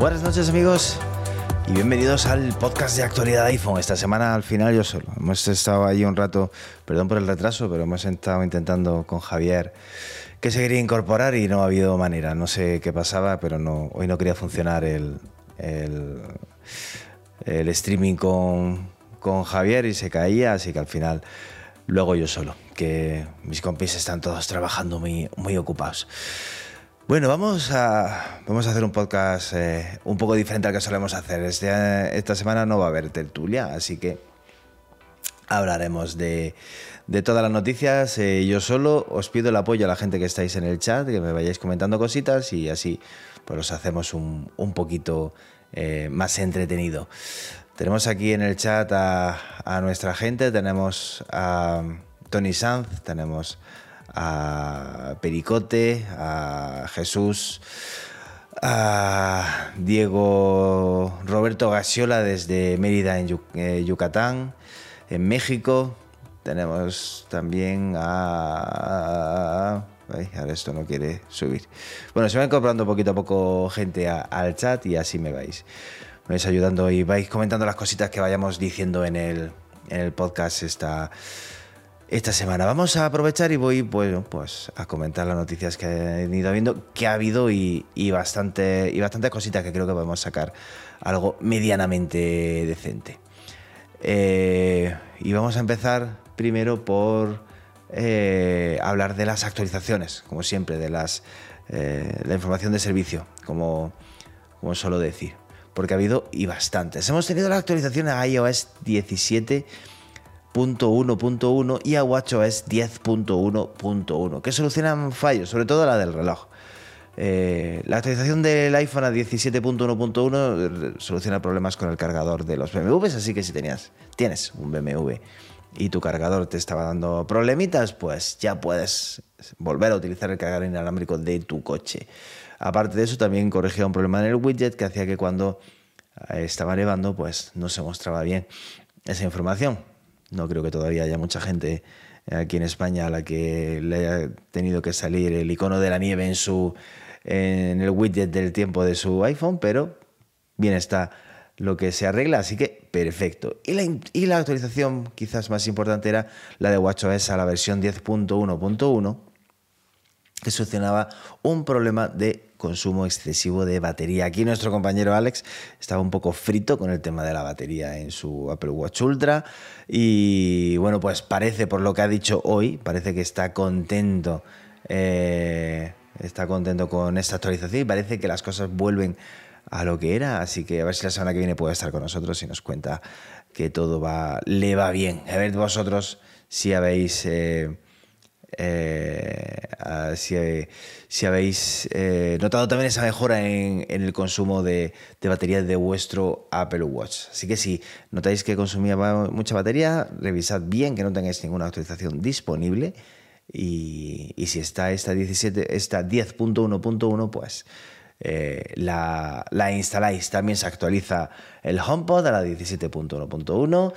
Buenas noches amigos y bienvenidos al podcast de actualidad iPhone. Esta semana al final yo solo. Hemos estado ahí un rato, perdón por el retraso, pero hemos estado intentando con Javier que se quería incorporar y no ha habido manera. No sé qué pasaba, pero no, hoy no quería funcionar el, el, el streaming con, con Javier y se caía, así que al final luego yo solo, que mis compis están todos trabajando muy, muy ocupados. Bueno, vamos a, vamos a hacer un podcast eh, un poco diferente al que solemos hacer. Este, esta semana no va a haber tertulia, así que hablaremos de, todas las noticias. Eh, yo solo os pido el apoyo a la gente que estáis en el chat, que me vayáis comentando cositas y así pues los hacemos un, poquito eh, más entretenido. Tenemos aquí en el chat a, a nuestra gente, tenemos a Tony Sanz, tenemos a Pericote, a Jesús, a Diego Roberto Gasiola desde Mérida en eh, Yucatán, en México. Tenemos también a... Ay, ahora esto no quiere subir. Bueno, se va incorporando poquito a poco gente al chat y así me vais. Me vais ayudando y vais comentando las cositas que vayamos diciendo en el, en el podcast esta, esta semana. Vamos a aprovechar y voy bueno, pues, a comentar las noticias que he ido viendo, que ha habido y, y, bastante, y bastantes cositas que creo que podemos sacar algo medianamente decente. Eh, y vamos a empezar primero por eh, hablar de las actualizaciones, como siempre, de las, eh, la información de servicio, como, como suelo decir, porque ha habido y bastantes. Hemos tenido la actualización a iOS 17 .1.1 y a WatchOS 10.1.1, que solucionan fallos, sobre todo la del reloj. Eh, la actualización del iPhone a 17.1.1 soluciona problemas con el cargador de los BMWs, así que si tenías, tienes un BMW y tu cargador te estaba dando problemitas, pues ya puedes volver a utilizar el cargador inalámbrico de tu coche. Aparte de eso, también corregía un problema en el widget que hacía que cuando estaba nevando, pues no se mostraba bien esa información. No creo que todavía haya mucha gente aquí en España a la que le haya tenido que salir el icono de la nieve en su en el widget del tiempo de su iPhone, pero bien está lo que se arregla, así que perfecto. Y la, y la actualización quizás más importante era la de WatchOS a la versión 10.1.1, que solucionaba un problema de consumo excesivo de batería. Aquí nuestro compañero Alex estaba un poco frito con el tema de la batería en su Apple Watch Ultra y bueno, pues parece por lo que ha dicho hoy, parece que está contento. Eh, está contento con esta actualización y parece que las cosas vuelven a lo que era, así que a ver si la semana que viene puede estar con nosotros y nos cuenta que todo va, le va bien. A ver vosotros si habéis... Eh, eh, si, si, habéis eh, notado también esa mejora en, el consumo de, batería de vuestro Apple Watch. Así que si notáis que consumía mucha batería, revisad bien que no tengáis ninguna actualización disponible. Y, si está esta, 17, esta 10.1.1, pues eh, la, instaláis. También se actualiza el HomePod a la 17.1.1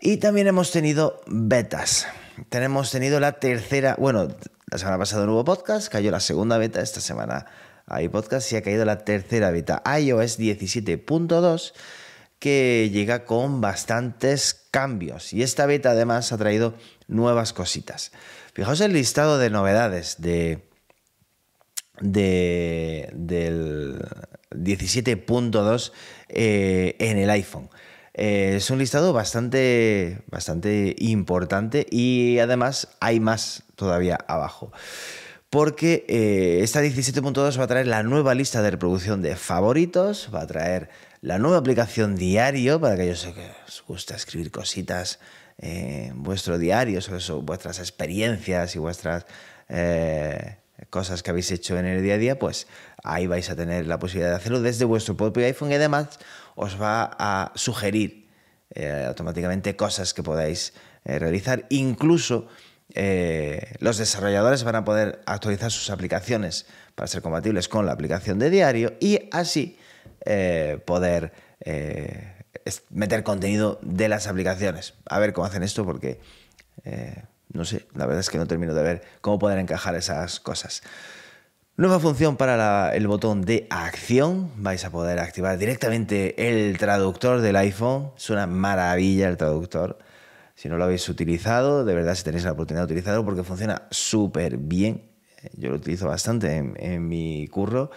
y también hemos tenido betas. Tenemos tenido la tercera, bueno, la semana pasada no hubo podcast, cayó la segunda beta, esta semana hay podcast y ha caído la tercera beta, iOS 17.2, que llega con bastantes cambios. Y esta beta además ha traído nuevas cositas. Fijaos el listado de novedades de, de del 17.2 eh, en el iPhone. Eh, es un listado bastante, bastante importante y además hay más todavía abajo. Porque eh, esta 17.2 va a traer la nueva lista de reproducción de favoritos, va a traer la nueva aplicación diario para aquellos que os gusta escribir cositas en vuestro diario sobre vuestras experiencias y vuestras eh, cosas que habéis hecho en el día a día, pues ahí vais a tener la posibilidad de hacerlo desde vuestro propio iPhone y además os va a sugerir eh, automáticamente cosas que podáis eh, realizar. Incluso eh, los desarrolladores van a poder actualizar sus aplicaciones para ser compatibles con la aplicación de diario y así poder meter contenido de las aplicaciones. A ver cómo hacen esto porque no sé, la verdad es que no termino de ver cómo poder encajar esas cosas. Nueva función para el botón de acción. Vais a poder activar directamente el traductor del iPhone. Es una maravilla el traductor. Si no lo habéis utilizado, de verdad si tenéis la oportunidad de utilizarlo porque funciona súper bien. Yo lo utilizo bastante en, mi curro.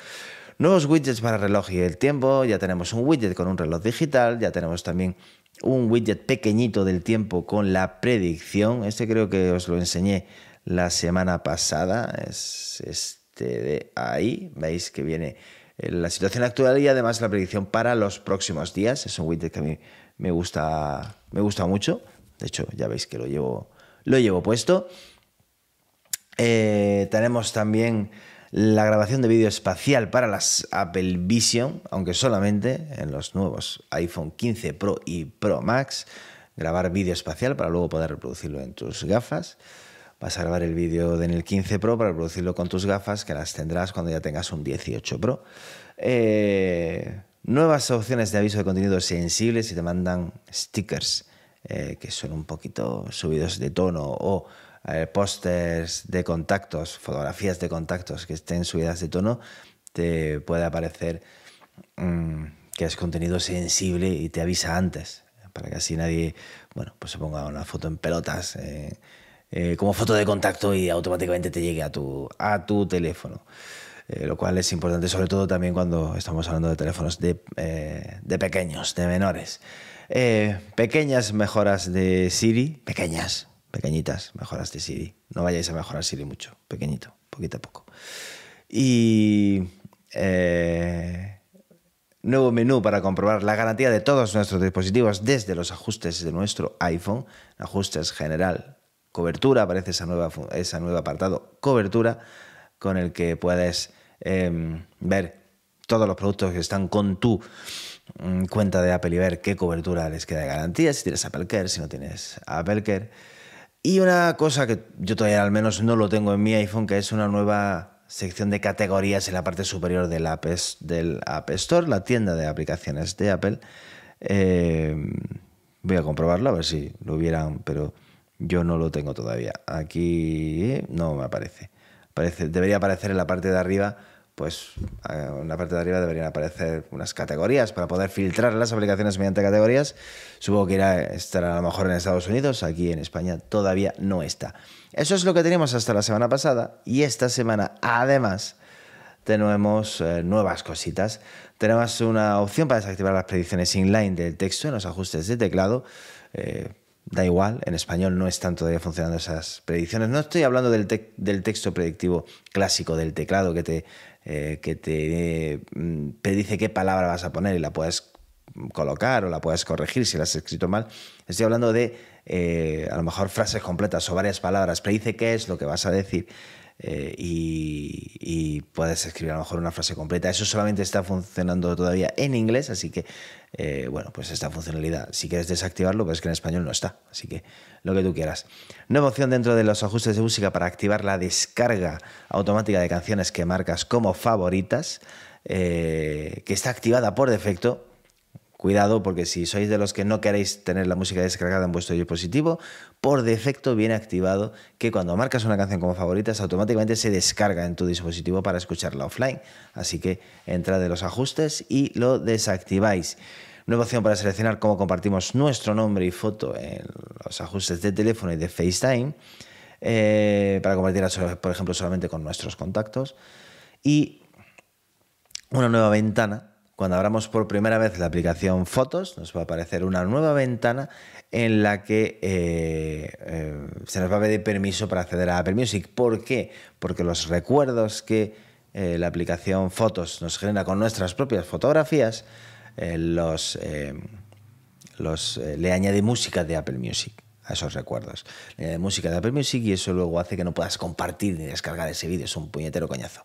Nuevos widgets para reloj y el tiempo. Ya tenemos un widget con un reloj digital. Ya tenemos también un widget pequeñito del tiempo con la predicción. Este creo que os lo enseñé la semana pasada. Es este de ahí. Veis que viene la situación actual y además la predicción para los próximos días. Es un widget que a mí me gusta, me gusta mucho. De hecho, ya veis que lo llevo, lo llevo puesto. Eh, tenemos también la grabación de vídeo espacial para las Apple Vision, aunque solamente en los nuevos iPhone 15 Pro y Pro Max, grabar vídeo espacial para luego poder reproducirlo en tus gafas. Vas a grabar el vídeo en el 15 Pro para reproducirlo con tus gafas, que las tendrás cuando ya tengas un 18 Pro. Eh, nuevas opciones de aviso de contenido sensibles y te mandan stickers eh, que son un poquito subidos de tono o eh, pósters de contactos, fotografías de contactos que estén subidas de tono, te puede aparecer mm, que es contenido sensible y te avisa antes, para que así nadie, bueno, pues se ponga una foto en pelotas eh, eh, como foto de contacto y automáticamente te llegue a tu, a tu teléfono. lo cual es importante, sobre todo también cuando estamos hablando de teléfonos de, de pequeños, de menores. pequeñas mejoras de Siri, pequeñas, pequeñitas, mejoras de Siri. No vayáis a mejorar Siri mucho, pequeñito, poquito a poco. Y eh, nuevo menú para comprobar la garantía de todos nuestros dispositivos desde los ajustes de nuestro iPhone, ajustes general, cobertura, aparece esa nueva, ese nuevo apartado, cobertura, con el que puedes em, ver todos los productos que están con tu mm, cuenta de Apple y ver qué cobertura les queda de garantía, si tienes Apple Care, si no tienes Apple Care. Y una cosa que yo todavía al menos no lo tengo en mi iPhone, que es una nueva sección de categorías en la parte superior del App, Store, la tienda de aplicaciones de Apple. Eh, voy a comprobarlo, a ver si lo hubieran, pero yo no lo tengo todavía. Aquí no me aparece. debería aparecer en la parte de arriba pues en la parte de arriba deberían aparecer unas categorías para poder filtrar las aplicaciones mediante categorías. Supongo que irá estar a lo mejor en Estados Unidos, aquí en España todavía no está. Eso es lo que teníamos hasta la semana pasada y esta semana además tenemos eh, nuevas cositas. Tenemos una opción para desactivar las predicciones inline del texto en los ajustes de teclado. Eh, da igual, en español no están todavía funcionando esas predicciones. No estoy hablando del, del texto predictivo clásico del teclado que te eh, que te mm, predice qué palabra vas a poner y la puedes colocar o la puedes corregir si la has escrito mal. Estoy hablando de eh, a lo mejor frases completas o varias palabras. Predice qué es lo que vas a decir eh, y, puedes escribir a lo mejor una frase completa. Eso solamente está funcionando todavía en inglés, así que, eh, bueno, pues esta funcionalidad, si quieres desactivarlo, pues que en español no está, así que lo que tú quieras. Nueva opción dentro de los ajustes de música para activar la descarga automática de canciones que marcas como favoritas, eh, que está activada por defecto Cuidado porque si sois de los que no queréis tener la música descargada en vuestro dispositivo, por defecto viene activado que cuando marcas una canción como favoritas automáticamente se descarga en tu dispositivo para escucharla offline. Así que entra de los ajustes y lo desactiváis. Nueva opción para seleccionar cómo compartimos nuestro nombre y foto en los ajustes de teléfono y de FaceTime. Eh, para compartir, por ejemplo, solamente con nuestros contactos. Y una nueva ventana cuando abramos por primera vez la aplicación Fotos, nos va a aparecer una nueva ventana en la que eh, eh, se nos va a pedir permiso para acceder a Apple Music. ¿Por qué? Porque los recuerdos que eh, la aplicación Fotos nos genera con nuestras propias fotografías, los, los le añade música de Apple Music a esos recuerdos. Le añade música de Apple Music y eso luego hace que no puedas compartir ni descargar ese vídeo. Es un puñetero coñazo.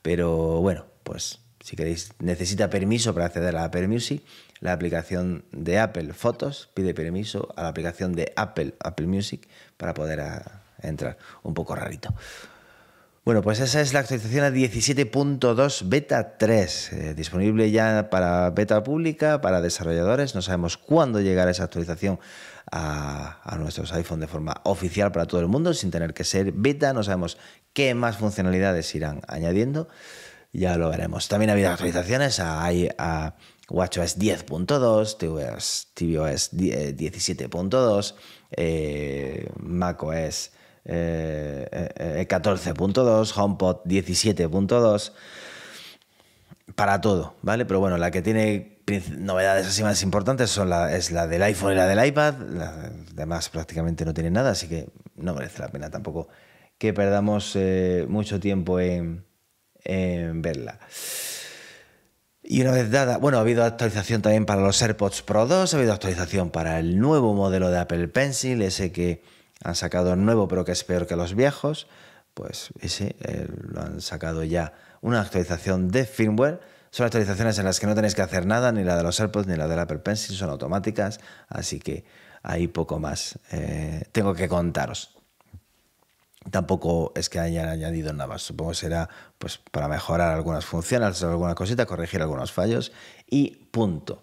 Pero bueno, pues si queréis, necesita permiso para acceder a Apple Music. La aplicación de Apple Fotos pide permiso a la aplicación de Apple Apple Music para poder entrar. Un poco rarito. Bueno, pues esa es la actualización a 17.2 Beta 3, eh, disponible ya para beta pública, para desarrolladores. No sabemos cuándo llegará esa actualización a, a, nuestros iPhone de forma oficial para todo el mundo, sin tener que ser beta. No sabemos qué más funcionalidades irán añadiendo. Ya lo veremos. También ha habido actualizaciones a, a WatchOS 10.2, tvOS, tvOS 17.2, eh, macOS eh, 14.2, eh, HomePod 17.2, para todo, ¿vale? Pero bueno, la que tiene novedades así más importantes es la del iPhone y la del iPad, las demás prácticamente no tienen nada, así que no merece la pena tampoco que perdamos eh, mucho tiempo en, en verla. Y una vez dada, bueno, ha habido actualización también para los AirPods Pro 2, ha habido actualización para el nuevo modelo de Apple Pencil, ese que han sacado nuevo pero que es peor que los viejos, pues ese eh, lo han sacado ya una actualización de firmware. Son actualizaciones en las que no tenéis que hacer nada, ni la de los AirPods ni la del Apple Pencil, son automáticas, así que hay poco más eh, tengo que contaros. Tampoco es que hayan añadido nada más, supongo que será pues, para mejorar algunas funciones, alguna cosita, corregir algunos fallos y punto.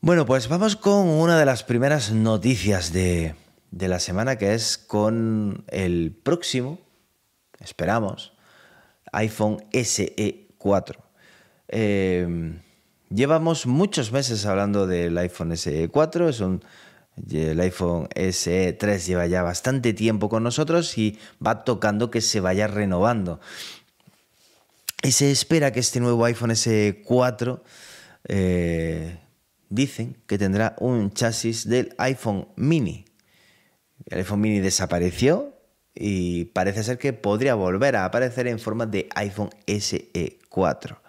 Bueno, pues vamos con una de las primeras noticias de, la semana, que es con el próximo, esperamos, iPhone SE 4. Eh, llevamos muchos meses hablando del iPhone SE 4, es un, el iPhone SE 3 lleva ya bastante tiempo con nosotros y va tocando que se vaya renovando. Y se espera que este nuevo iPhone SE 4 dicen que tendrá un chasis del iPhone mini. El iPhone mini desapareció y parece ser que podría volver a aparecer en forma de iPhone SE 4.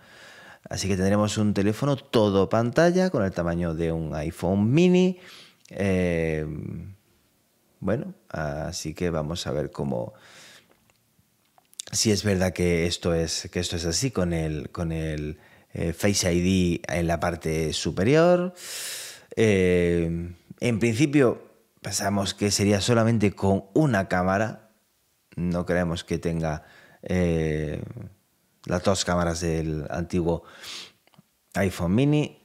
Así que tendremos un teléfono todo pantalla con el tamaño de un iPhone mini. Eh, bueno, así que vamos a ver cómo. Si es verdad que esto es, que esto es así con el, con el eh, Face ID en la parte superior. Eh, en principio pensamos que sería solamente con una cámara. No creemos que tenga las dos cámaras del antiguo iPhone mini.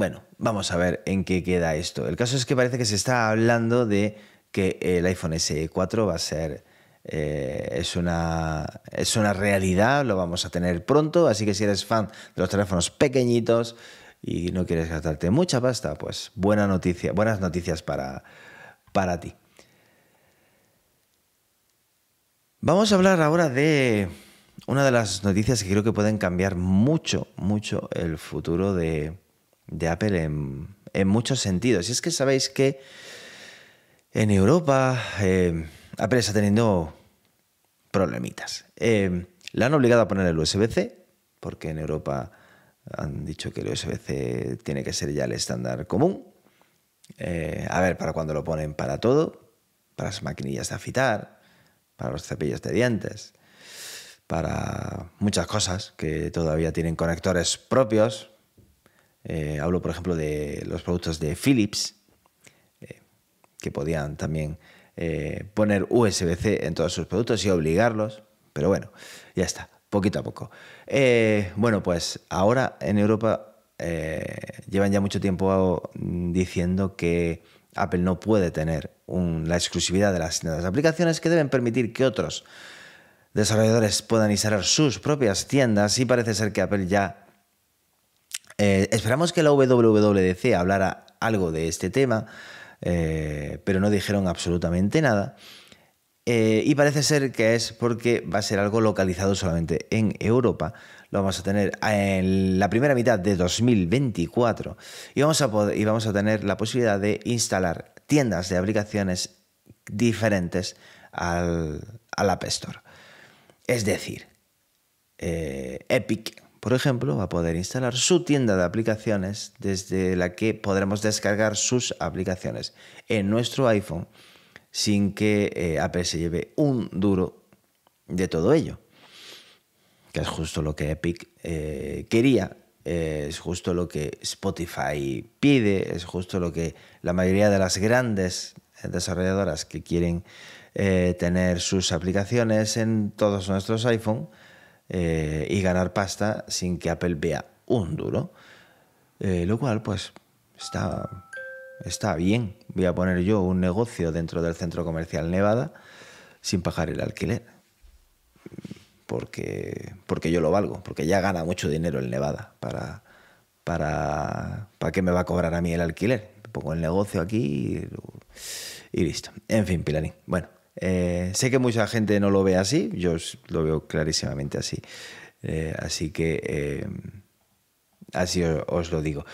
Bueno, vamos a ver en qué queda esto. El caso es que parece que se está hablando de que el iPhone SE4 va a ser eh, es, una, es una realidad, lo vamos a tener pronto, así que si eres fan de los teléfonos pequeñitos y no quieres gastarte mucha pasta, pues buena noticia, buenas noticias para, para ti. Vamos a hablar ahora de una de las noticias que creo que pueden cambiar mucho, mucho el futuro de, Apple en, muchos sentidos. Y es que sabéis que en Europa... Eh, Apple está teniendo problemitas. Eh, la han obligado a poner el USB-C, porque en Europa han dicho que el USB-C tiene que ser ya el estándar común. Eh, a ver, para cuando lo ponen para todo, para las maquinillas de afitar, para los cepillos de dientes, para muchas cosas que todavía tienen conectores propios. Eh, hablo, por ejemplo, de los productos de Philips, que podían también eh, poner USB-C en todos sus productos y obligarlos, pero bueno, ya está, poquito a poco. Eh, bueno, pues ahora en Europa eh, llevan ya mucho tiempo diciendo que Apple no puede tener la exclusividad de las, de las aplicaciones que deben permitir que otros desarrolladores puedan instalar sus propias tiendas y parece ser que Apple ya... esperamos que la WWDC hablara algo de este tema, eh, pero no dijeron absolutamente nada. Eh, y parece ser que es porque va a ser algo localizado solamente en Europa. Lo vamos a tener en la primera mitad de 2024 y vamos a, y vamos a tener la posibilidad de instalar tiendas de aplicaciones diferentes al, App Store. Es decir, eh, Epic por ejemplo, va a poder instalar su tienda de aplicaciones desde la que podremos descargar sus aplicaciones en nuestro iPhone sin que eh, Apple se lleve un duro de todo ello. Que es justo lo que Epic eh, quería, es justo lo que Spotify pide, es justo lo que la mayoría de las grandes desarrolladoras que quieren eh, tener sus aplicaciones en todos nuestros iPhone eh, y ganar pasta sin que Apple vea un duro. Eh, lo cual, pues, está, está bien. Voy a poner yo un negocio dentro del centro comercial Nevada sin pagar el alquiler. Porque, porque yo lo valgo, porque ya gana mucho dinero el Nevada. Para, para, ¿Para qué me va a cobrar a mí el alquiler? Pongo el negocio aquí y, listo. En fin, Pilarín. Bueno, eh, sé que mucha gente no lo ve así, yo lo veo clarísimamente así. Eh, así que eh, así os, lo digo.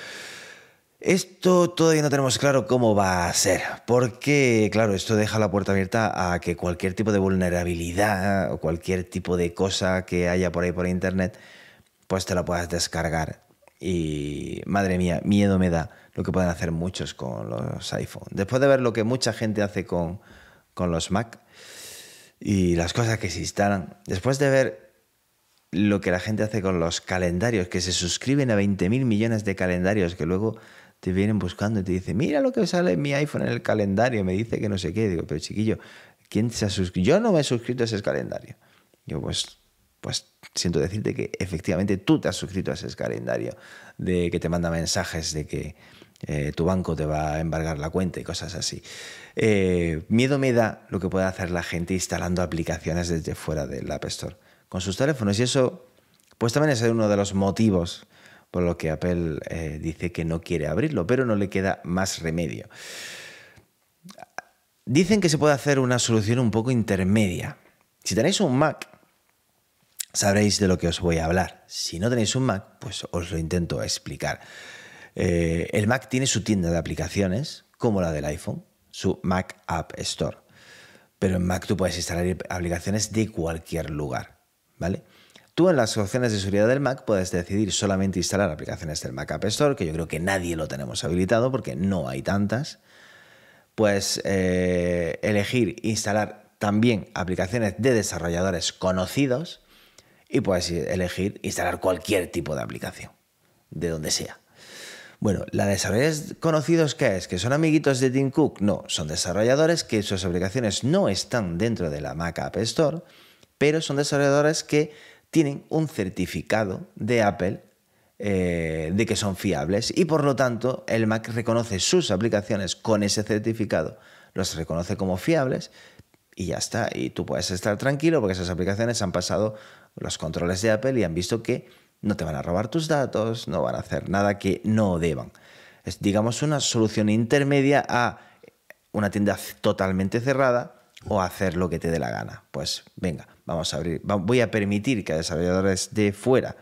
Esto todavía no tenemos claro cómo va a ser, porque, claro, esto deja la puerta abierta a que cualquier tipo de vulnerabilidad o cualquier tipo de cosa que haya por ahí por internet, pues te la puedas descargar. Y, madre mía, miedo me da lo que pueden hacer muchos con los iPhone. Después de ver lo que mucha gente hace con, con los Mac y las cosas que se instalan, después de ver lo que la gente hace con los calendarios, que se suscriben a 20 mil millones de calendarios que luego te vienen buscando y te dicen, mira lo que sale en mi iPhone en el calendario, me dice que no sé qué. Digo, pero chiquillo, ¿quién se ha suscrito? Yo no me he suscrito a ese calendario. Yo, pues, pues siento decirte que efectivamente tú te has suscrito a ese calendario, de que te manda mensajes de que eh, tu banco te va a embargar la cuenta y cosas así. Eh, miedo me da lo que puede hacer la gente instalando aplicaciones desde fuera del App Store con sus teléfonos y eso pues también es uno de los motivos por lo que Apple eh, dice que no quiere abrirlo, pero no le queda más remedio. Dicen que se puede hacer una solución un poco intermedia. Si tenéis un Mac, sabréis de lo que os voy a hablar. Si no tenéis un Mac, pues os lo intento explicar. Eh, el Mac tiene su tienda de aplicaciones, como la del iPhone, su Mac App Store. Pero en Mac tú puedes instalar aplicaciones de cualquier lugar, ¿vale? Tú en las opciones de seguridad del Mac puedes decidir solamente instalar aplicaciones del Mac App Store, que yo creo que nadie lo tenemos habilitado porque no hay tantas. Puedes eh, elegir instalar también aplicaciones de desarrolladores conocidos y puedes elegir instalar cualquier tipo de aplicación, de donde sea. Bueno, ¿la desarrolladores conocidos qué es? ¿Que son amiguitos de Tim Cook? No, son desarrolladores que sus aplicaciones no están dentro de la Mac App Store, pero son desarrolladores que tienen un certificado de Apple eh, de que son fiables y por lo tanto el Mac reconoce sus aplicaciones con ese certificado, los reconoce como fiables y ya está. Y tú puedes estar tranquilo porque esas aplicaciones han pasado los controles de Apple y han visto que no te van a robar tus datos, no van a hacer nada que no deban. Es, digamos, una solución intermedia a una tienda totalmente cerrada o hacer lo que te dé la gana. Pues venga, vamos a abrir, voy a permitir que desarrolladores de fuera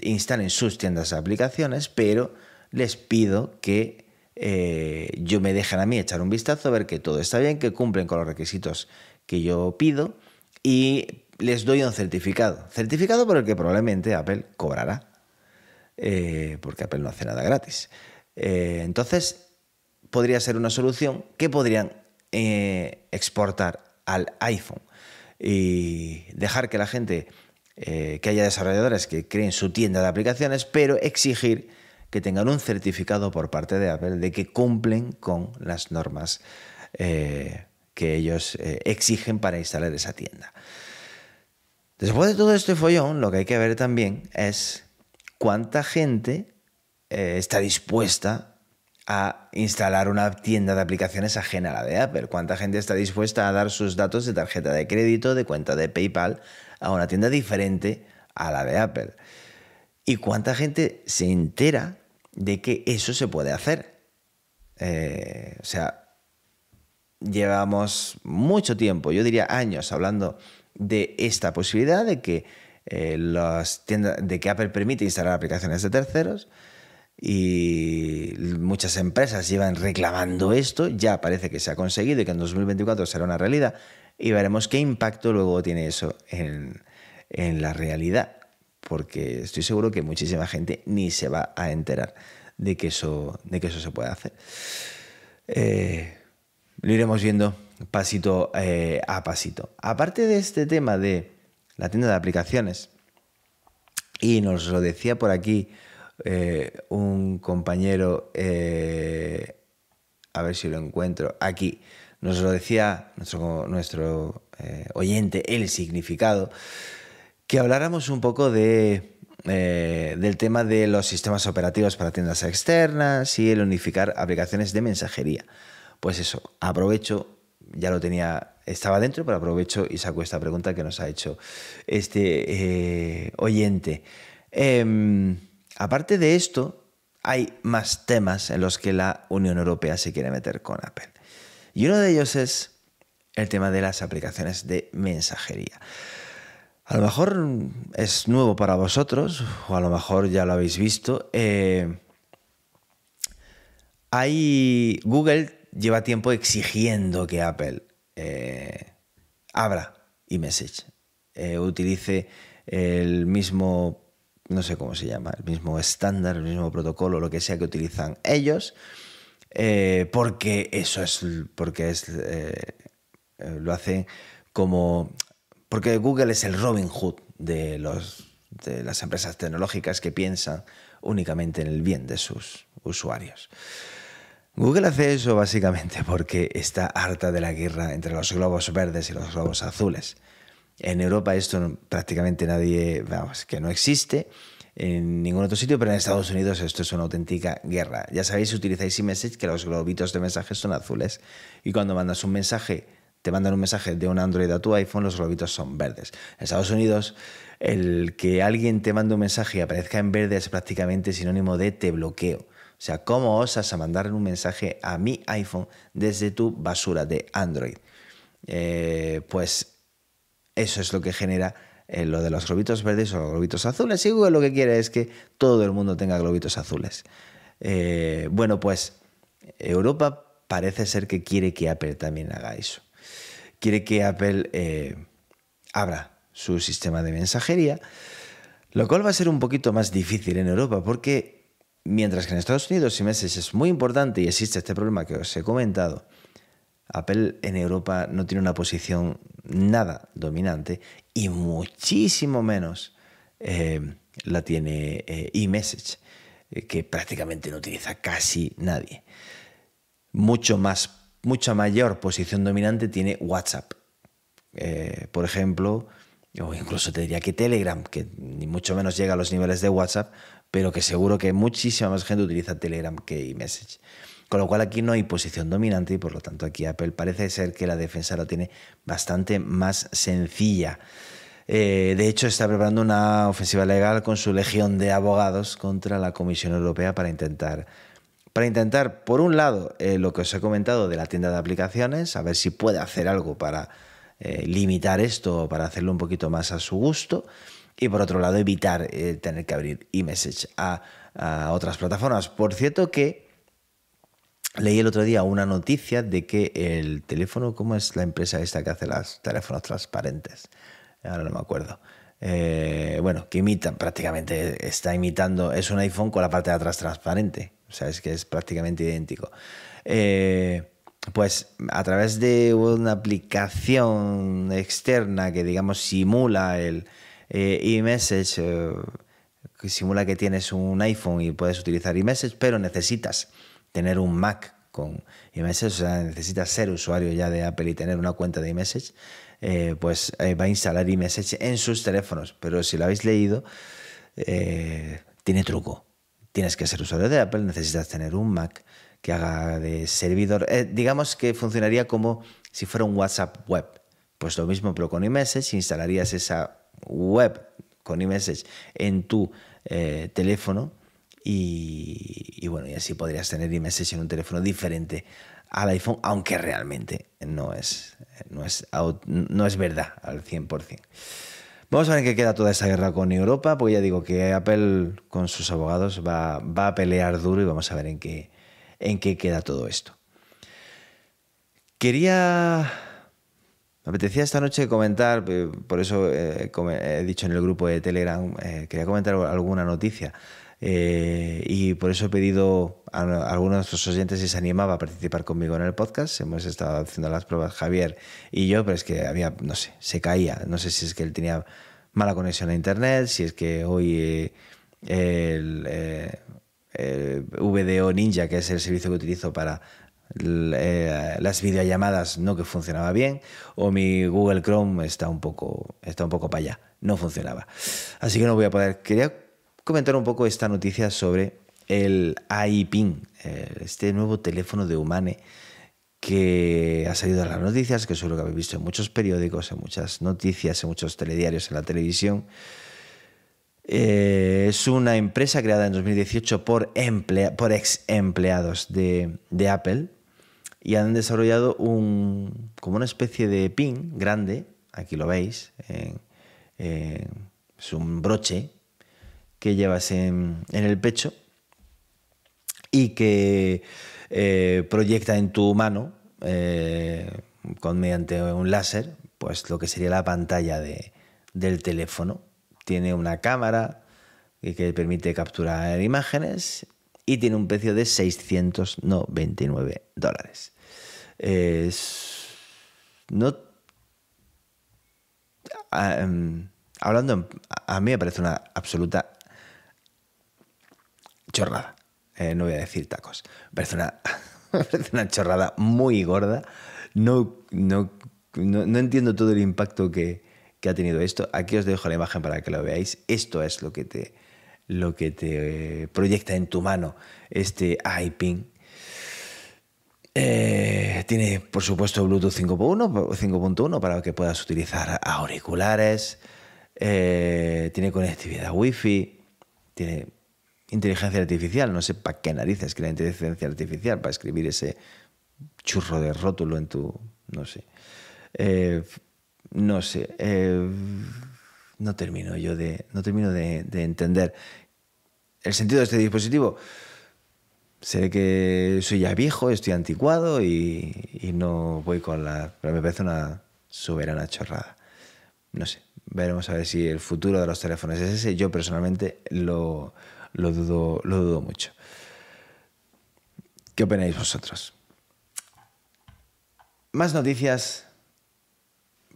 instalen sus tiendas de aplicaciones, pero les pido que eh, yo me dejen a mí echar un vistazo, ver que todo está bien, que cumplen con los requisitos que yo pido y les doy un certificado. Certificado por el que probablemente Apple cobrará, eh, porque Apple no hace nada gratis. Eh, entonces, podría ser una solución que podrían eh, exportar al iPhone y dejar que la gente, que haya desarrolladores que creen su tienda de aplicaciones, pero exigir que tengan un certificado por parte de Apple de que cumplen con las normas que ellos exigen para instalar esa tienda. Después de todo este follón, lo que hay que ver también es cuánta gente eh, está dispuesta a instalar una tienda de aplicaciones ajena a la de Apple. Cuánta gente está dispuesta a dar sus datos de tarjeta de crédito, de cuenta de PayPal, a una tienda diferente a la de Apple. Y cuánta gente se entera de que eso se puede hacer. Eh, o sea, llevamos mucho tiempo, yo diría años, hablando de esta posibilidad de que, eh, las tiendas, de que Apple permite instalar aplicaciones de terceros y muchas empresas llevan reclamando esto, ya parece que se ha conseguido y que en 2024 será una realidad y veremos qué impacto luego tiene eso en, la realidad, porque estoy seguro que muchísima gente ni se va a enterar de que eso, de que eso se puede hacer. Eh, lo iremos viendo pasito eh, a pasito. Aparte de este tema de la tienda de aplicaciones, y nos lo decía por aquí eh, un compañero, eh, a ver si lo encuentro, aquí, nos lo decía nuestro, oyente, el significado, que habláramos un poco de, del tema de los sistemas operativos para tiendas externas y el unificar aplicaciones de mensajería. Pues eso, aprovecho, ya lo tenía, estaba dentro, pero aprovecho y saco esta pregunta que nos ha hecho este oyente. Em, aparte de esto, hay más temas en los que la Unión Europea se quiere meter con Apple. Y uno de ellos es el tema de las aplicaciones de mensajería. A lo mejor es nuevo para vosotros, o a lo mejor ya lo habéis visto. Eh, hay, Google lleva tiempo exigiendo que Apple eh, abra eMessage, eh, utilice el mismo no sé cómo se llama, el mismo estándar, el mismo protocolo, lo que sea que utilizan ellos, eh, porque eso es, porque es, lo hacen como, porque Google es el Robin Hood de las empresas tecnológicas que piensan únicamente en el bien de sus usuarios. Google hace eso básicamente porque está harta de la guerra entre los globos verdes y los globos azules. En Europa esto prácticamente nadie, vamos, que no existe en ningún otro sitio, pero en Estados Unidos esto es una auténtica guerra. Ya sabéis, si utilizáis iMessage, que los globitos de mensajes son azules. Y cuando mandas un mensaje, te mandan un mensaje de un Android a tu iPhone, los globitos son verdes. En Estados Unidos, el que alguien te mande un mensaje y aparezca en verde es prácticamente sinónimo de te bloqueo. O sea, ¿cómo osas a mandar un mensaje a mi iPhone desde tu basura de Android? Eh, pues eso es lo que genera eh, lo de los globitos verdes o los globitos azules. Y Google lo que quiere es que todo el mundo tenga globitos azules. Eh, bueno, pues Europa parece ser que quiere que Apple también haga eso. Quiere que Apple abra su sistema de mensajería, lo cual va a ser un poquito más difícil en Europa porque mientras que en Estados Unidos y es muy importante y existe este problema que os he comentado, Apple en Europa no tiene una posición nada dominante y muchísimo menos eh, la tiene eh, eMessage, eh, que prácticamente no utiliza casi nadie. Mucho más, mucha mayor posición dominante tiene WhatsApp. por ejemplo, o incluso te diría que Telegram, que ni mucho menos llega a los niveles de WhatsApp, pero que seguro que muchísima más gente utiliza Telegram que eMessage. Con lo cual aquí no hay posición dominante y por lo tanto aquí Apple parece ser que la defensa lo tiene bastante más sencilla. Eh, de hecho, está preparando una ofensiva legal con su legión de abogados contra la Comisión Europea para intentar, para intentar por un lado, eh, lo que os he comentado de la tienda de aplicaciones, a ver si puede hacer algo para eh, limitar esto o para hacerlo un poquito más a su gusto. Y por otro lado, evitar tener que abrir eMessage a, a otras plataformas. Por cierto que Leí el otro día una noticia de que el teléfono, ¿cómo es la empresa esta que hace los teléfonos transparentes? Ahora no me acuerdo. Eh, bueno, que imita, prácticamente está imitando, es un iPhone con la parte de atrás transparente. O sea, es que es prácticamente idéntico. Eh, pues a través de una aplicación externa que, digamos, simula el eh, eMessage, que simula que tienes un iPhone y puedes utilizar eMessage, pero necesitas tener un Mac con iMessage, o sea, necesitas ser usuario ya de Apple y tener una cuenta de iMessage, eh, pues eh, va a instalar iMessage en sus teléfonos. Pero si lo habéis leído, eh, tiene truco. Tienes que ser usuario de Apple, necesitas tener un Mac que haga de servidor. digamos que funcionaría como si fuera un WhatsApp web. Pues lo mismo, pero con iMessage, instalarías esa web con iMessage en tu teléfono y, bueno, y así podrías tener iMessage en un teléfono diferente al iPhone, aunque realmente no es, no es, no es verdad al 100%. Vamos a ver en qué queda toda esa guerra con Europa, porque ya digo que Apple con sus abogados va, va a pelear duro y vamos a ver en qué, en qué queda todo esto. Quería... Me apetecía esta noche comentar, eh, por eso eh, he dicho en el grupo de Telegram, eh, quería comentar alguna noticia y por eso he pedido a, algunos de nuestros oyentes si se animaba a participar conmigo en el podcast. Hemos estado haciendo las pruebas Javier y yo, pero es que había, no sé, se caía. No sé si es que él tenía mala conexión a internet, si es que hoy el, eh, VDO Ninja, que es el servicio que utilizo para las videollamadas no que funcionaba bien, o mi Google Chrome está un poco, está un poco para allá, no funcionaba. Así que no voy a poder. Quería comentar un poco esta noticia sobre el iPin, eh, este nuevo teléfono de Humane que ha salido en las noticias, que seguro que habéis visto en muchos periódicos, en muchas noticias, en muchos telediarios, en la televisión. Eh, es una empresa creada en 2018 por, por ex empleados de, Apple y han desarrollado un, como una especie de pin grande, aquí lo veis, es un broche que llevas en, el pecho y que eh, proyecta en tu mano eh, mediante un láser pues lo que sería la pantalla del teléfono tiene una cámara que permite capturar imágenes y tiene un precio de 699 dólares. No, em, hablando, a mí me parece una absoluta chorrada. Eh, no voy a decir tacos. Me parece una, una chorrada muy gorda. no, no, no entiendo todo el impacto que, que ha tenido esto. Aquí os dejo la imagen para que lo veáis. Esto es lo que te, lo que te proyecta en tu mano este iPin. Eh, tiene, por supuesto, Bluetooth 5.1 para que puedas utilizar auriculares. Eh, tiene conectividad Wi-Fi. Tiene inteligencia artificial. No sé para qué narices que la inteligencia artificial para escribir ese churro de rótulo en tu. No sé. No sé. Eh, no termino yo de. No termino de, entender el sentido de este dispositivo. Sé que soy ya viejo, estoy anticuado y, no voy con la. Pero me parece una soberana chorrada. No sé. Veremos a ver si el futuro de los teléfonos es ese. Yo personalmente lo, dudo, lo dudo mucho. ¿Qué opináis vosotros? Más noticias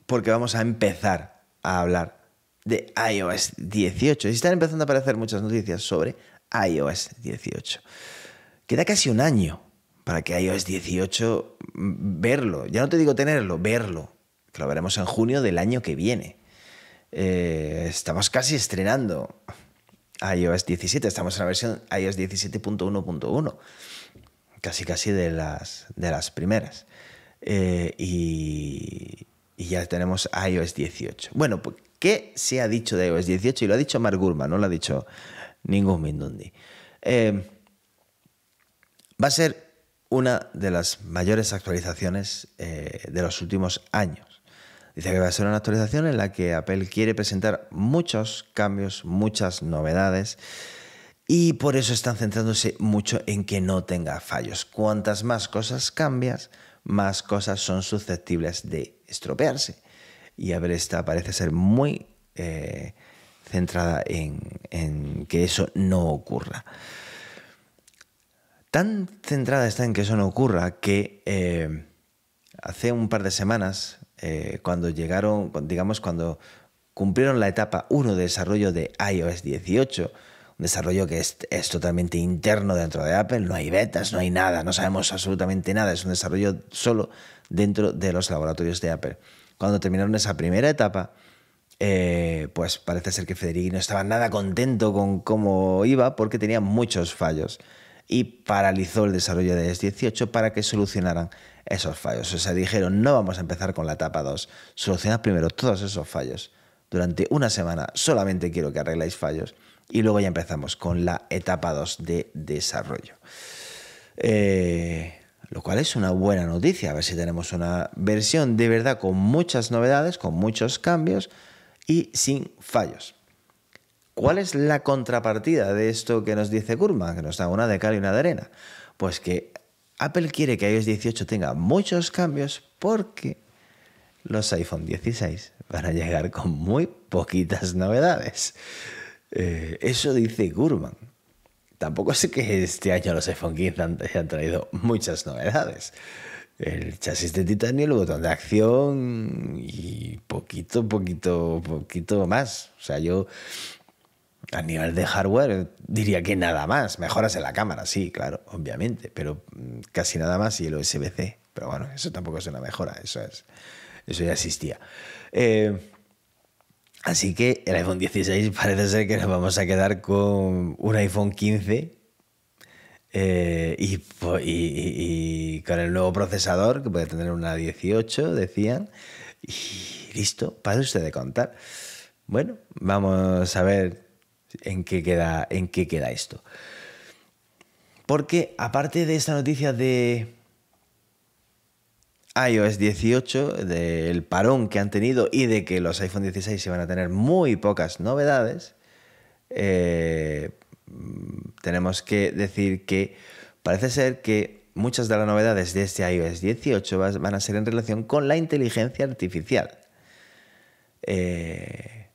porque vamos a empezar a hablar de iOS 18. Y están empezando a aparecer muchas noticias sobre iOS 18. Queda casi un año para que iOS 18 mm, verlo. Ya no te digo tenerlo, verlo. Lo veremos en junio del año que viene. Eh, estamos casi estrenando iOS 17. Estamos en la versión iOS 17.1.1. Casi casi de las, de las primeras. Eh, y, y ya tenemos iOS 18. Bueno, pues, ¿qué se ha dicho de iOS 18? Y lo ha dicho Mark Gurman, no lo ha dicho ningún Mindundi. Eh, va a ser una de las mayores actualizaciones eh, de los últimos años. Dice que va a ser una actualización en la que Apple quiere presentar muchos cambios, muchas novedades. Y por eso están centrándose mucho en que no tenga fallos. Cuantas más cosas cambias, más cosas son susceptibles de estropearse. Y a ver, esta parece ser muy eh, centrada en, que eso no ocurra. Tan centrada está en que eso no ocurra que eh, hace un par de semanas, eh, cuando llegaron, digamos, cuando cumplieron la etapa 1 de desarrollo de iOS 18, un desarrollo que es, totalmente interno dentro de Apple, no hay betas, no hay nada, no sabemos absolutamente nada, es un desarrollo solo dentro de los laboratorios de Apple. Cuando terminaron esa primera etapa, eh, pues parece ser que Federici no estaba nada contento con cómo iba porque tenía muchos fallos y paralizó el desarrollo de S18 para que solucionaran esos fallos. O sea, dijeron, no vamos a empezar con la etapa 2, solucionad primero todos esos fallos. Durante una semana solamente quiero que arregláis fallos y luego ya empezamos con la etapa 2 de desarrollo. Eh, lo cual es una buena noticia, a ver si tenemos una versión de verdad con muchas novedades, con muchos cambios y sin fallos. ¿Cuál es la contrapartida de esto que nos dice Gurman, que nos da una de cal y una de arena? Pues que Apple quiere que iOS 18 tenga muchos cambios porque los iPhone 16 van a llegar con muy poquitas novedades. Eh, eso dice Gurman. Tampoco sé que este año los iPhone 15 han, traído muchas novedades. El chasis de titanio, el botón de acción y poquito, poquito, poquito más. O sea, yo A nivel de hardware, diría que nada más. Mejoras en la cámara, sí, claro, obviamente, pero mm, casi nada más y el USB-C. Pero bueno, eso tampoco es una mejora, eso, es, eso ya existía. Eh, así que el iPhone 16 parece ser que nos vamos a quedar con un iPhone 15 eh, y, y, con el nuevo procesador, que puede tener una 18, decían. Y listo, para usted de contar. Bueno, vamos a ver en qué queda, en qué queda esto. Porque aparte de esta noticia de iOS 18, del parón que han tenido y de que los iPhone 16 se van a tener muy pocas novedades, eh, tenemos que decir que parece ser que muchas de las novedades de este iOS 18 van a ser en relación con la inteligencia artificial. Eh,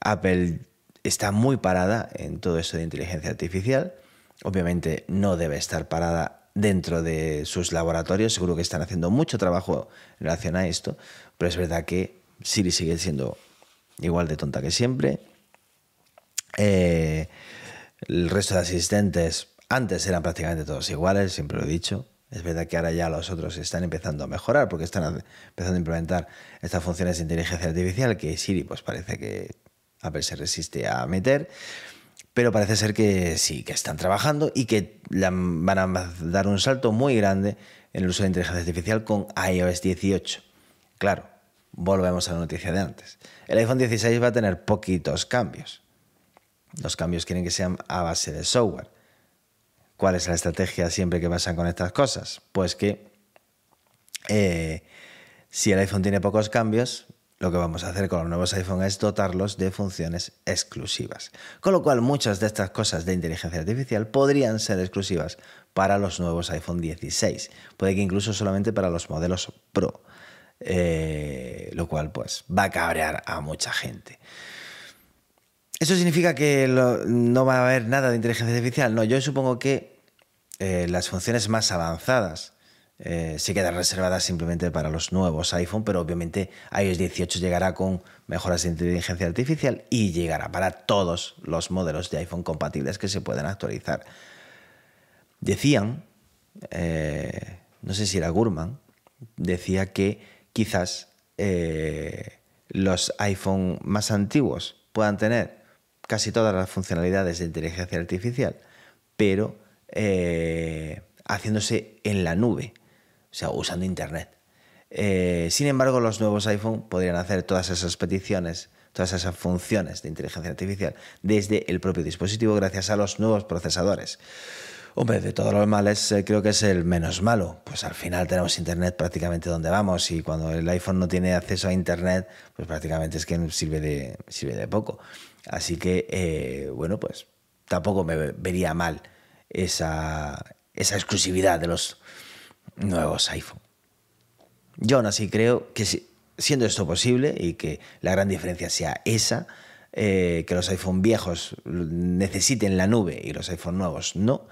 Apple está muy parada en todo eso de inteligencia artificial. Obviamente no debe estar parada dentro de sus laboratorios, seguro que están haciendo mucho trabajo en relación a esto, pero es verdad que Siri sigue siendo igual de tonta que siempre. Eh, el resto de asistentes antes eran prácticamente todos iguales, siempre lo he dicho. Es verdad que ahora ya los otros están empezando a mejorar porque están empezando a implementar estas funciones de inteligencia artificial que Siri pues parece que a ver se resiste a meter. Pero parece ser que sí, que están trabajando y que van a dar un salto muy grande en el uso de inteligencia artificial con iOS 18. Claro, volvemos a la noticia de antes. El iPhone 16 va a tener poquitos cambios. Los cambios quieren que sean a base de software. ¿Cuál es la estrategia siempre que pasan con estas cosas? Pues que eh, si el iPhone tiene pocos cambios, lo que vamos a hacer con los nuevos iPhone es dotarlos de funciones exclusivas. Con lo cual muchas de estas cosas de inteligencia artificial podrían ser exclusivas para los nuevos iPhone 16. Puede que incluso solamente para los modelos Pro. Eh, lo cual pues va a cabrear a mucha gente. ¿Eso significa que no va a haber nada de inteligencia artificial? No, yo supongo que eh, las funciones más avanzadas eh, se quedan reservadas simplemente para los nuevos iPhone, pero obviamente iOS 18 llegará con mejoras de inteligencia artificial y llegará para todos los modelos de iPhone compatibles que se puedan actualizar. Decían, eh, no sé si era Gurman, decía que quizás eh, los iPhone más antiguos puedan tener casi todas las funcionalidades de inteligencia artificial, pero haciéndose en la nube o sea, usando Internet. Eh, sin embargo, los nuevos iPhone podrían hacer todas esas peticiones, todas esas funciones de inteligencia artificial desde el propio dispositivo gracias a los nuevos procesadores. Hombre, de todos los males eh, creo que es el menos malo. Pues al final tenemos Internet prácticamente donde vamos y cuando el iPhone no tiene acceso a Internet, pues prácticamente es que sirve de, sirve de poco. Así que, eh, bueno, pues tampoco me vería mal esa, esa exclusividad de los nuevos iPhone. Yo aún así creo que siendo esto posible y que la gran diferencia sea esa, eh, que los iPhone viejos necesiten la nube y los iPhone nuevos no,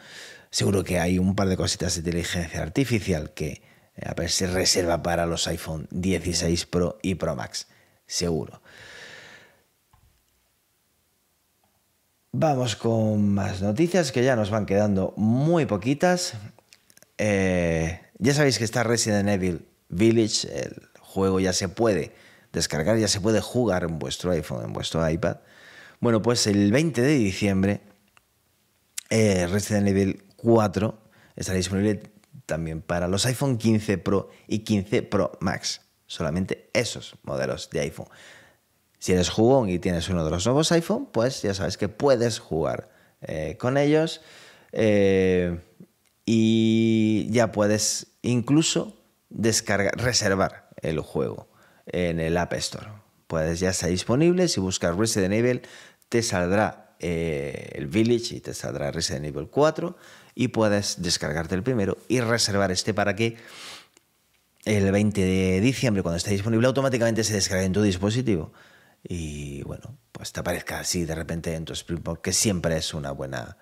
seguro que hay un par de cositas de inteligencia artificial que eh, se reserva para los iPhone 16 Pro y Pro Max, seguro. Vamos con más noticias que ya nos van quedando muy poquitas. Eh, ya sabéis que está Resident Evil Village, el juego ya se puede descargar, ya se puede jugar en vuestro iPhone, en vuestro iPad. Bueno, pues el 20 de diciembre eh, Resident Evil 4 estará disponible también para los iPhone 15 Pro y 15 Pro Max. Solamente esos modelos de iPhone. Si eres jugón y tienes uno de los nuevos iPhone, pues ya sabes que puedes jugar eh, con ellos. Eh, y ya puedes incluso descargar, reservar el juego en el App Store. Puedes, ya está disponible. Si buscas Resident Evil, te saldrá eh, el Village y te saldrá Resident Evil 4 y puedes descargarte el primero y reservar este para que el 20 de diciembre, cuando esté disponible, automáticamente se descargue en tu dispositivo. Y bueno, pues te aparezca así de repente en tu Spring, que siempre es una buena,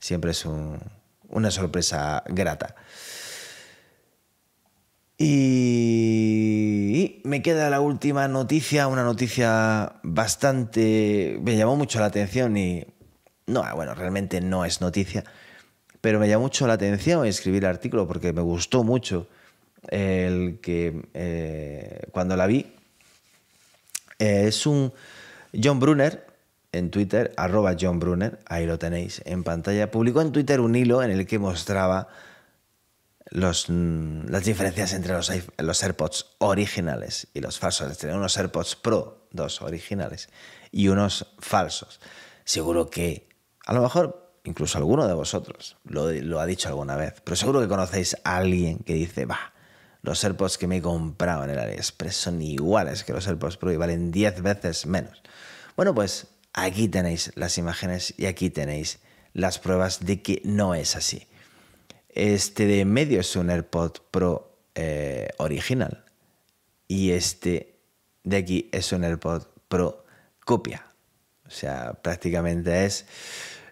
siempre es una sorpresa grata. Y me queda la última noticia, una noticia bastante... me llamó mucho la atención y No, bueno, realmente no es noticia, pero me llamó mucho la atención escribir el artículo porque me gustó mucho el que eh, cuando la vi. Eh, es un John Brunner en Twitter, arroba John Brunner, ahí lo tenéis en pantalla, publicó en Twitter un hilo en el que mostraba los, mm, las diferencias entre los, AirPods originales y los falsos. Tenía unos AirPods Pro, dos originales, y unos falsos. Seguro que, a lo mejor, incluso alguno de vosotros lo, lo ha dicho alguna vez, pero seguro que conocéis a alguien que dice, va, los AirPods que me he comprado en el AliExpress son iguales que los AirPods Pro y valen 10 veces menos. Bueno, pues aquí tenéis las imágenes y aquí tenéis las pruebas de que no es así. Este de medio es un AirPod Pro eh, original y este de aquí es un AirPod Pro copia. O sea, prácticamente es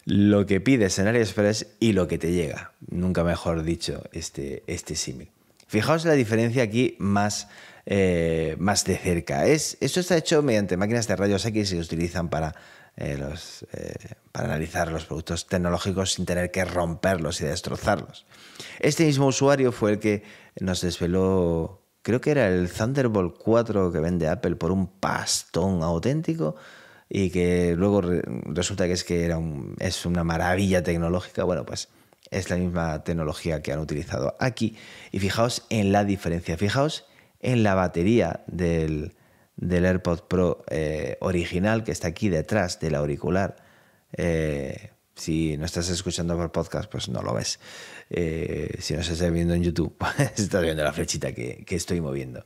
lo que pides en AliExpress y lo que te llega. Nunca mejor dicho este, este símil. Fijaos la diferencia aquí más, eh, más de cerca. Es, esto está hecho mediante máquinas de rayos X y se utilizan para eh, eh, para analizar los productos tecnológicos sin tener que romperlos y destrozarlos. Este mismo usuario fue el que nos desveló, creo que era el Thunderbolt 4 que vende Apple por un pastón auténtico y que luego resulta que es que es una maravilla tecnológica. Bueno, pues es la misma tecnología que han utilizado aquí. Y fijaos en la diferencia, fijaos en la batería del, del AirPod Pro eh, original que está aquí detrás del auricular. Eh, si no estás escuchando por podcast, pues no lo ves. Eh, si no estás viendo en YouTube, pues estás viendo la flechita que, estoy moviendo.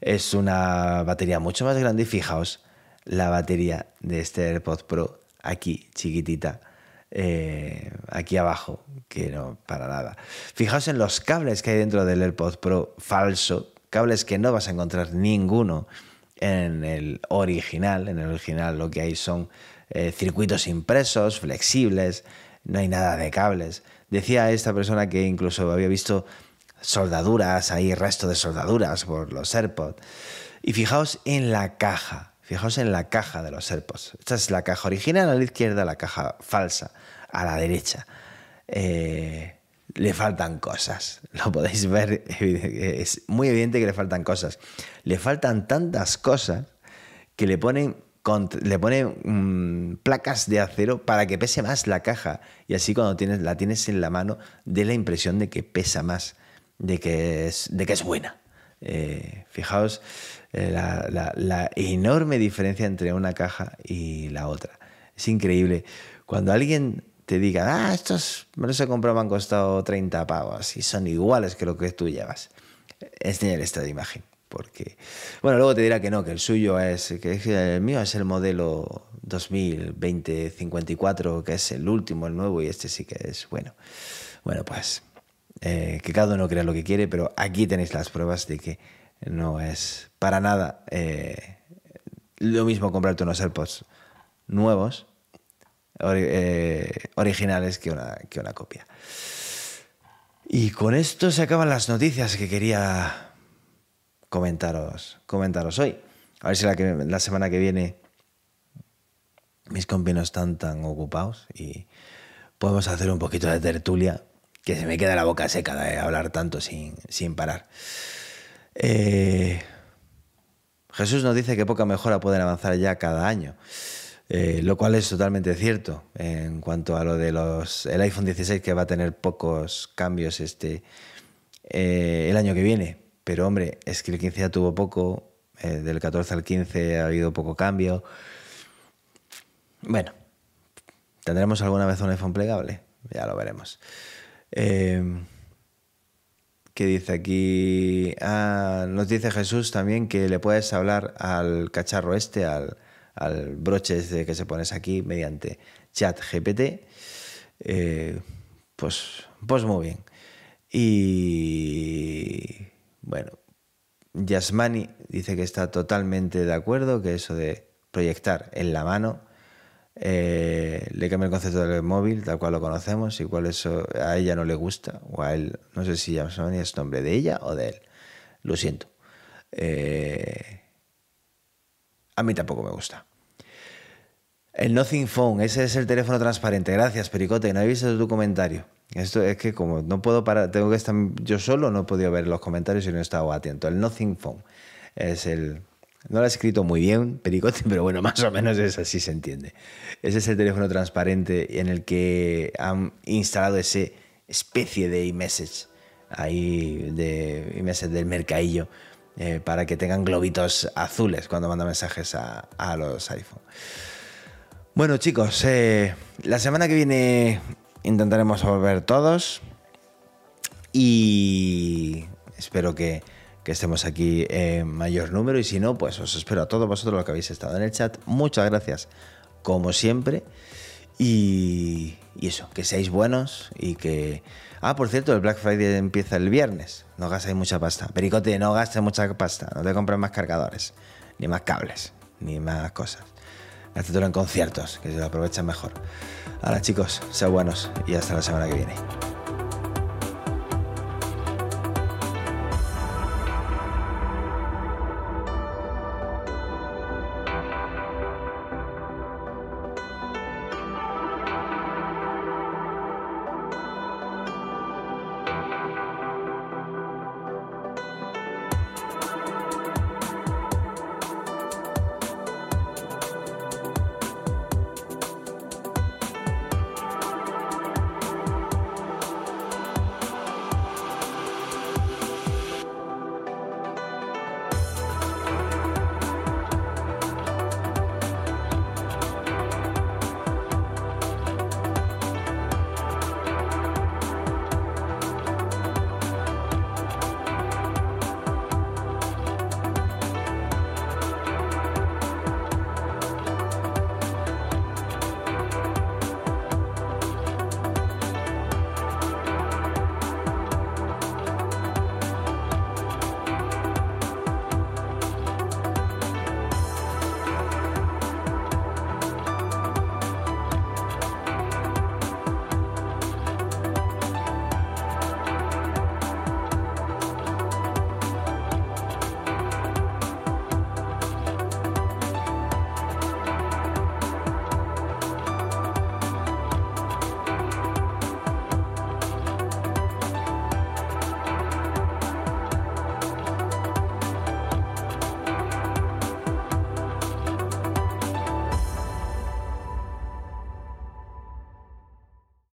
Es una batería mucho más grande y fijaos la batería de este AirPod Pro aquí, chiquitita, aquí abajo, que no para nada. Fijaos en los cables que hay dentro del AirPod Pro falso, cables que no vas a encontrar ninguno en el original, en el original lo que hay son eh, circuitos impresos, flexibles, no hay nada de cables. Decía esta persona que incluso había visto soldaduras, ahí resto de soldaduras por los AirPods. Y fijaos en la caja, fijaos en la caja de los AirPods. Esta es la caja original a la izquierda, la caja falsa a la derecha. Eh, le faltan cosas. Lo podéis ver, es muy evidente que le faltan cosas. Le faltan tantas cosas que le ponen, le ponen mm, placas de acero para que pese más la caja. Y así cuando tienes, la tienes en la mano, dé la impresión de que pesa más, de que es, de que es buena. Eh, fijaos eh, la enorme diferencia entre una caja y la otra. Es increíble. Cuando alguien te digan, ah, estos me los he comprado, me han costado 30 pavos y son iguales que lo que tú llevas. Enseñar esta imagen. Porque, bueno, luego te dirá que no, que el suyo es, que el mío es el modelo 2020-54, que es el último, el nuevo, y este sí que es bueno. Bueno, pues eh, que cada uno crea lo que quiere, pero aquí tenéis las pruebas de que no es para nada eh, lo mismo comprarte unos AirPods nuevos eh, originales que una, que una copia. Y con esto se acaban las noticias que quería comentaros, comentaros hoy. A ver si la, la semana que viene mis compis no están tan ocupados y podemos hacer un poquito de tertulia, que se me queda la boca seca de hablar tanto sin, sin parar. Eh, Jesús nos dice que poca mejora pueden avanzar ya cada año. Eh, lo cual es totalmente cierto en cuanto a lo de los el iPhone 16 que va a tener pocos cambios este eh, el año que viene. Pero hombre, es que el 15 ya tuvo poco, eh, del 14 al 15 ha habido poco cambio. Bueno, ¿tendremos alguna vez un iPhone plegable? Ya lo veremos. ¿Qué dice aquí? Ah, nos dice Jesús también que le puedes hablar al cacharro este, al, al broche que se pones aquí mediante chat GPT, eh, pues, pues muy bien. Y bueno, Yasmani dice que está totalmente de acuerdo, que eso de proyectar en la mano eh, le cambia el concepto del móvil, tal cual lo conocemos, igual eso a ella no le gusta, o a él, no sé si Yasmani es nombre de ella o de él, lo siento. Eh, a mí tampoco me gusta. El Nothing Phone, ese es el teléfono transparente. Gracias, Pericote, no he visto tu comentario. Esto es que como no puedo parar, tengo que estar yo solo, no he podido ver los comentarios y no he estado atento. El Nothing Phone es el... No lo he escrito muy bien, Pericote, pero bueno, más o menos es así se entiende. Ese es el teléfono transparente en el que han instalado ese especie de iMessage ahí de iMessage del mercadillo eh, para que tengan globitos azules cuando mandan mensajes a, a los iPhone. Bueno chicos, eh, la semana que viene intentaremos volver todos y espero que, estemos aquí en mayor número y si no, pues os espero a todos vosotros los que habéis estado en el chat. Muchas gracias como siempre y, y eso, que seáis buenos y que... Ah, por cierto, el Black Friday empieza el viernes. No gastéis mucha pasta. Pericote, no gastes mucha pasta. No te compres más cargadores, ni más cables, ni más cosas. Gástatelo en conciertos, que se lo aprovechan mejor. Ahora chicos, sean buenos y hasta la semana que viene.